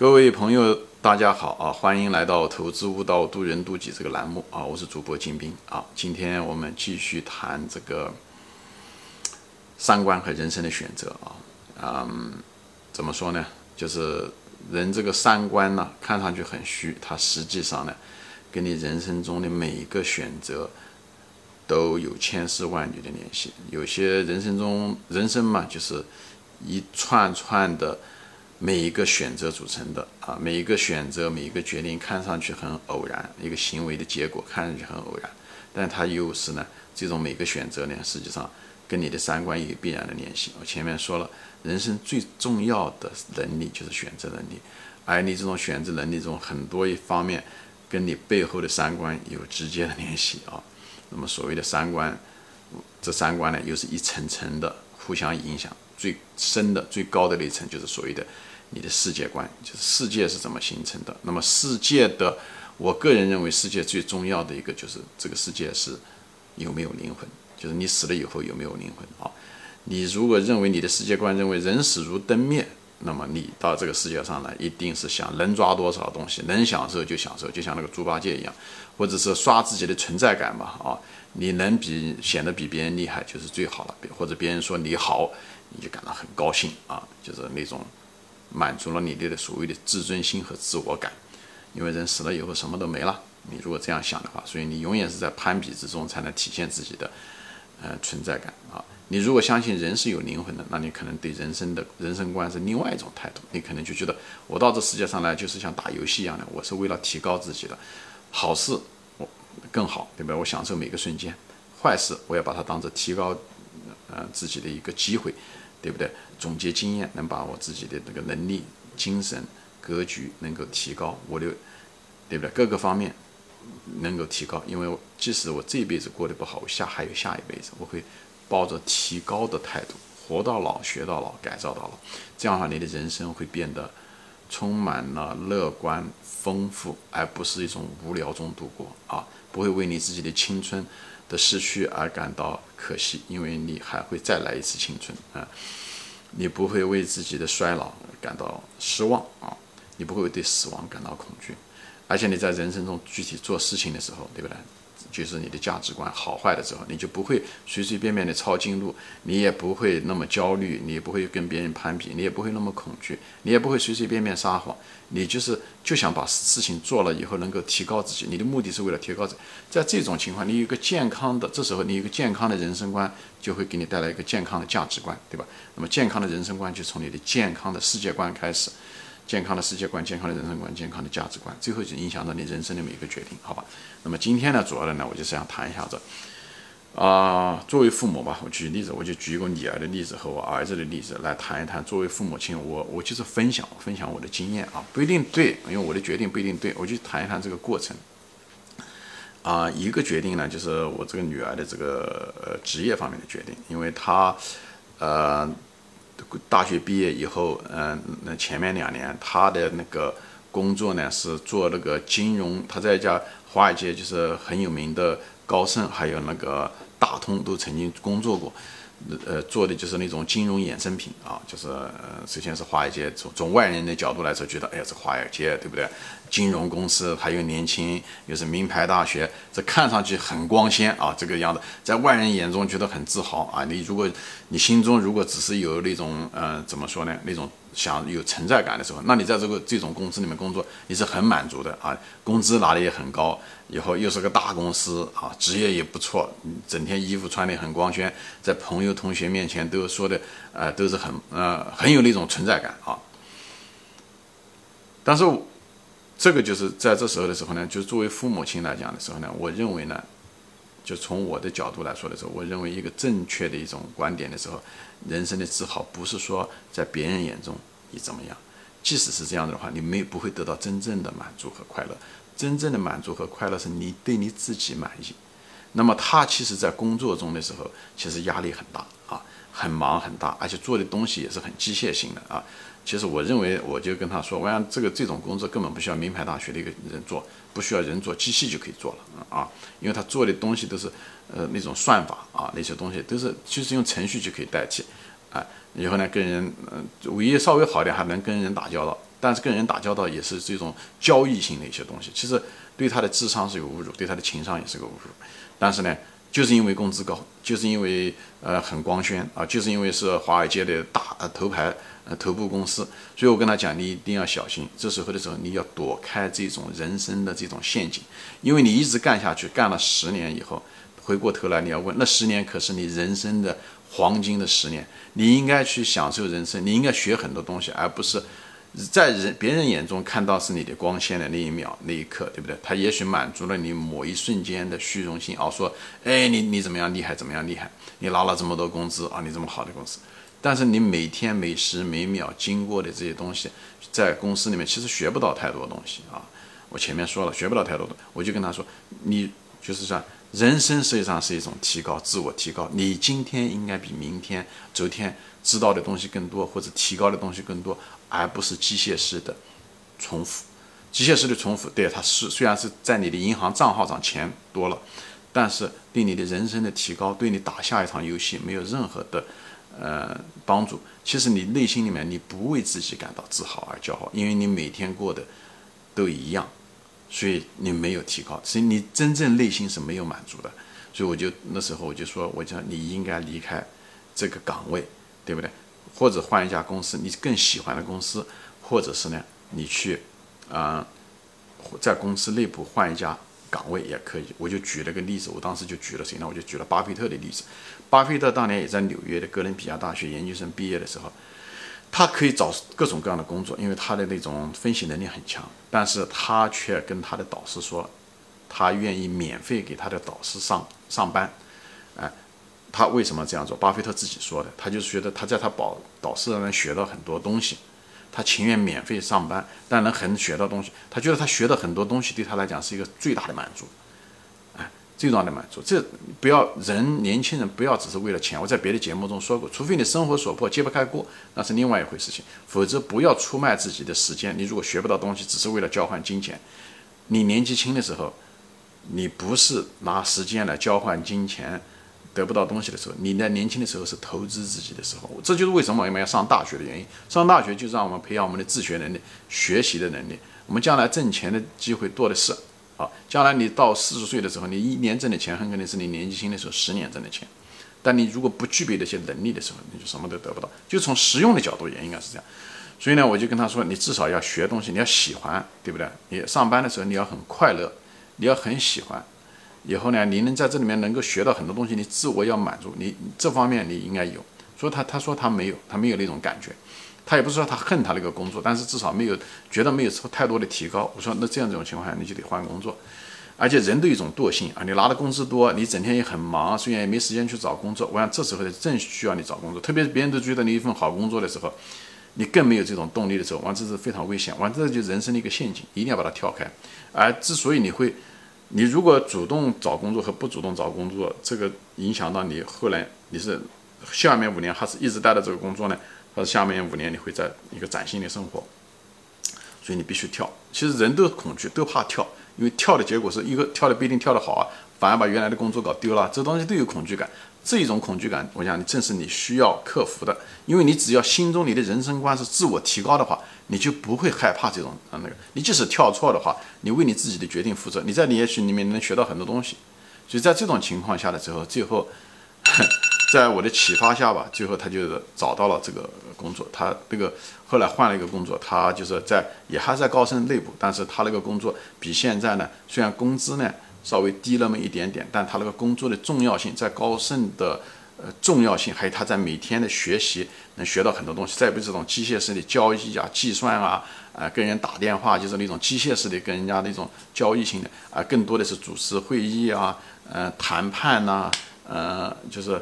各位朋友，大家好啊！欢迎来到《投资悟道，渡人渡己》这个栏目啊！我是主播金兵啊！今天我们继续谈这个三观和人生的选择啊。嗯，怎么说呢？就是人这个三观呢，看上去很虚，它实际上呢，跟你人生中的每一个选择都有千丝万缕的联系。有些人生中，人生嘛，就是一串串的。每一个选择组成的啊，每一个选择，每一个决定，看上去很偶然，一个行为的结果看上去很偶然，但它又是呢，这种每个选择呢，实际上跟你的三观有必然的联系。我前面说了，人生最重要的能力就是选择能力，而你这种选择能力中很多一方面跟你背后的三观有直接的联系啊。那么所谓的三观，这三观呢，又是一层层的互相影响，最深的、最高的那一层就是所谓的。你的世界观就是世界是怎么形成的？那么世界的，我个人认为世界最重要的一个就是这个世界是有没有灵魂，就是你死了以后有没有灵魂啊？你如果认为你的世界观认为人死如灯灭，那么你到这个世界上来一定是想能抓多少东西，能享受就享受，就像那个猪八戒一样，或者是刷自己的存在感嘛啊？你能比显得比别人厉害就是最好了，或者别人说你好，你就感到很高兴啊，就是那种。满足了你的所谓的自尊心和自我感，因为人死了以后什么都没了。你如果这样想的话，所以你永远是在攀比之中才能体现自己的呃存在感啊。你如果相信人是有灵魂的，那你可能对人生的人生观是另外一种态度。你可能就觉得我到这世界上来就是像打游戏一样的，我是为了提高自己的好事，我更好，对吧？我享受每个瞬间，坏事我要把它当做提高呃自己的一个机会。对不对？总结经验，能把我自己的这个能力、精神、格局能够提高，我的，对不对？各个方面能够提高，因为即使我这辈子过得不好，我下还有下一辈子，我会抱着提高的态度，活到老学到老，改造到老。这样的话，你的人生会变得充满了乐观、丰富，而不是一种无聊中度过啊！不会为你自己的青春。的失去而感到可惜，因为你还会再来一次青春啊！你不会为自己的衰老感到失望啊！你不会对死亡感到恐惧，而且你在人生中具体做事情的时候，对不对？就是你的价值观好坏的时候，你就不会随随便便的抄近路，你也不会那么焦虑，你也不会跟别人攀比，你也不会那么恐惧，你也不会随随便便撒谎，你就是就想把事情做了以后能够提高自己，你的目的是为了提高自己。在这种情况，你有一个健康的，这时候你有一个健康的人生观，就会给你带来一个健康的价值观，对吧？那么健康的人生观就从你的健康的世界观开始。健康的世界观、健康的人生观、健康的价值观，最后就影响到你人生的每一个决定，好吧？那么今天呢，主要的呢，我就是想谈一下子啊，作为父母吧，我举例子，我就举一个女儿的例子和我儿子的例子来谈一谈。作为父母亲，我我就是分享分享我的经验啊，不一定对，因为我的决定不一定对，我就谈一谈这个过程啊。一个决定呢，就是我这个女儿的这个呃职业方面的决定，因为她呃。大学毕业以后，嗯，那前面两年他的那个工作呢是做那个金融，他在一家华尔街就是很有名的高盛，还有那个大通都曾经工作过。呃，做的就是那种金融衍生品啊，就是，首先是华尔街，从从外人的角度来说，觉得哎呀，这华尔街对不对？金融公司还有年轻，又是名牌大学，这看上去很光鲜啊，这个样子，在外人眼中觉得很自豪啊。你如果你心中如果只是有那种呃，怎么说呢？那种想有存在感的时候，那你在这个这种公司里面工作，你是很满足的啊，工资拿的也很高。以后又是个大公司啊，职业也不错，整天衣服穿得很光鲜，在朋友同学面前都说的，呃，都是很呃很有那种存在感啊。但是这个就是在这时候的时候呢，就作为父母亲来讲的时候呢，我认为呢，就从我的角度来说的时候，我认为一个正确的一种观点的时候，人生的自豪不是说在别人眼中你怎么样，即使是这样的话，你没不会得到真正的满足和快乐。真正的满足和快乐是你对你自己满意，那么他其实，在工作中的时候，其实压力很大啊，很忙很大，而且做的东西也是很机械性的啊。其实我认为，我就跟他说，我想这个这种工作根本不需要名牌大学的一个人做，不需要人做，机器就可以做了啊，因为他做的东西都是呃那种算法啊，那些东西都是就是用程序就可以代替，啊，以后呢跟人嗯，唯一稍微好点还能跟人打交道。但是跟人打交道也是这种交易性的一些东西，其实对他的智商是有侮辱，对他的情商也是个侮辱。但是呢，就是因为工资高，就是因为呃很光鲜啊，就是因为是华尔街的大呃头牌呃头部公司，所以我跟他讲，你一定要小心。这时候的时候，你要躲开这种人生的这种陷阱，因为你一直干下去，干了十年以后，回过头来你要问，那十年可是你人生的黄金的十年，你应该去享受人生，你应该学很多东西，而不是。在人别人眼中看到是你的光鲜的那一秒那一刻，对不对？他也许满足了你某一瞬间的虚荣心，哦，说，哎，你你怎么样厉害，怎么样厉害？你拿了这么多工资啊，你这么好的公司，但是你每天每时每秒经过的这些东西，在公司里面其实学不到太多东西啊。我前面说了，学不到太多的，我就跟他说，你就是说，人生实际上是一种提高，自我提高。你今天应该比明天、昨天知道的东西更多，或者提高的东西更多。而不是机械式的重复，机械式的重复，对它是虽然是在你的银行账号上钱多了，但是对你的人生的提高，对你打下一场游戏没有任何的呃帮助。其实你内心里面你不为自己感到自豪而骄傲，因为你每天过的都一样，所以你没有提高，所以你真正内心是没有满足的。所以我就那时候我就说，我讲你应该离开这个岗位，对不对？或者换一家公司，你更喜欢的公司，或者是呢，你去，啊，在公司内部换一家岗位也可以。我就举了个例子，我当时就举了谁呢？我就举了巴菲特的例子。巴菲特当年也在纽约的哥伦比亚大学研究生毕业的时候，他可以找各种各样的工作，因为他的那种分析能力很强。但是他却跟他的导师说，他愿意免费给他的导师上上班，哎。他为什么这样做？巴菲特自己说的，他就是觉得他在他导导师那能学到很多东西，他情愿免费上班，但能很学到东西。他觉得他学的很多东西对他来讲是一个最大的满足，哎，最大的满足。这不要人年轻人不要只是为了钱。我在别的节目中说过，除非你生活所迫揭不开锅，那是另外一回事情。否则不要出卖自己的时间。你如果学不到东西，只是为了交换金钱，你年纪轻的时候，你不是拿时间来交换金钱。得不到东西的时候，你在年轻的时候是投资自己的时候，这就是为什么我们要上大学的原因。上大学就是让我们培养我们的自学能力、学习的能力。我们将来挣钱的机会多的是。好，将来你到四十岁的时候，你一年挣的钱很可能是你年纪轻的时候十年挣的钱。但你如果不具备这些能力的时候，你就什么都得不到。就从实用的角度也应该是这样。所以呢，我就跟他说，你至少要学东西，你要喜欢，对不对？你上班的时候你要很快乐，你要很喜欢。以后呢，你能在这里面能够学到很多东西，你自我要满足，你这方面你应该有。所以他他说他没有，他没有那种感觉，他也不是说他恨他那个工作，但是至少没有觉得没有太多的提高。我说那这样这种情况下你就得换工作，而且人都有一种惰性啊，你拿的工资多，你整天也很忙，虽然也没时间去找工作。我想这时候正需要你找工作，特别是别人都觉得你一份好工作的时候，你更没有这种动力的时候，完这是非常危险，完这就人生的一个陷阱，一定要把它跳开。而之所以你会。你如果主动找工作和不主动找工作，这个影响到你后来你是下面五年还是一直待在这个工作呢？还是下面五年你会在一个崭新的生活？所以你必须跳。其实人都恐惧，都怕跳，因为跳的结果是一个跳的不一定跳得好啊，反而把原来的工作搞丢了。这东西都有恐惧感。这种恐惧感，我想正是你需要克服的。因为你只要心中你的人生观是自我提高的话，你就不会害怕这种啊那个。你即使跳错的话，你为你自己的决定负责。你在你也许里面能学到很多东西。所以在这种情况下的时候，最后，在我的启发下吧，最后他就找到了这个工作。他这个后来换了一个工作，他就是在也还是在高盛内部，但是他那个工作比现在呢，虽然工资呢。稍微低那么一点点，但他那个工作的重要性，在高盛的呃重要性，还有他在每天的学习，能学到很多东西。再不这种机械式的交易啊、计算啊，啊跟人打电话就是那种机械式的跟人家那种交易性的啊，更多的是主持会议啊、呃谈判呐、呃就是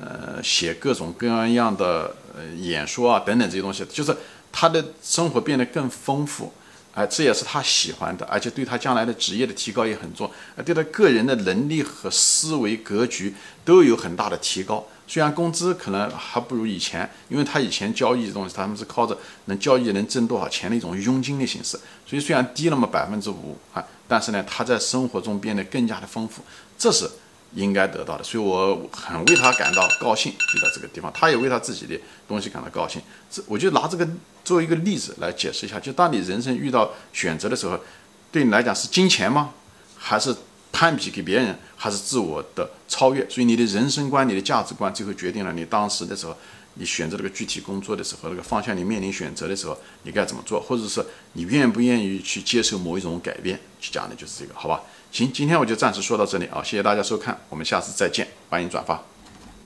呃写各种各样的呃演说啊等等这些东西，就是他的生活变得更丰富。哎，这也是他喜欢的，而且对他将来的职业的提高也很重，呃，对他个人的能力和思维格局都有很大的提高。虽然工资可能还不如以前，因为他以前交易的东西，他们是靠着能交易能挣多少钱的一种佣金的形式，所以虽然低那么百分之五啊，但是呢，他在生活中变得更加的丰富。这是应该得到的，所以我很为他感到高兴，就在这个地方，他也为他自己的东西感到高兴。这我就拿这个作为一个例子来解释一下，就当你人生遇到选择的时候，对你来讲是金钱吗？还是攀比给别人？还是自我的超越？所以你的人生观、你的价值观，最后决定了你当时的时候，你选择这个具体工作的时候，那个方向你面临选择的时候，你该怎么做？或者是你愿不愿意去接受某一种改变？去讲的就是这个，好吧？行，今天我就暂时说到这里啊，谢谢大家收看，我们下次再见，欢迎转发。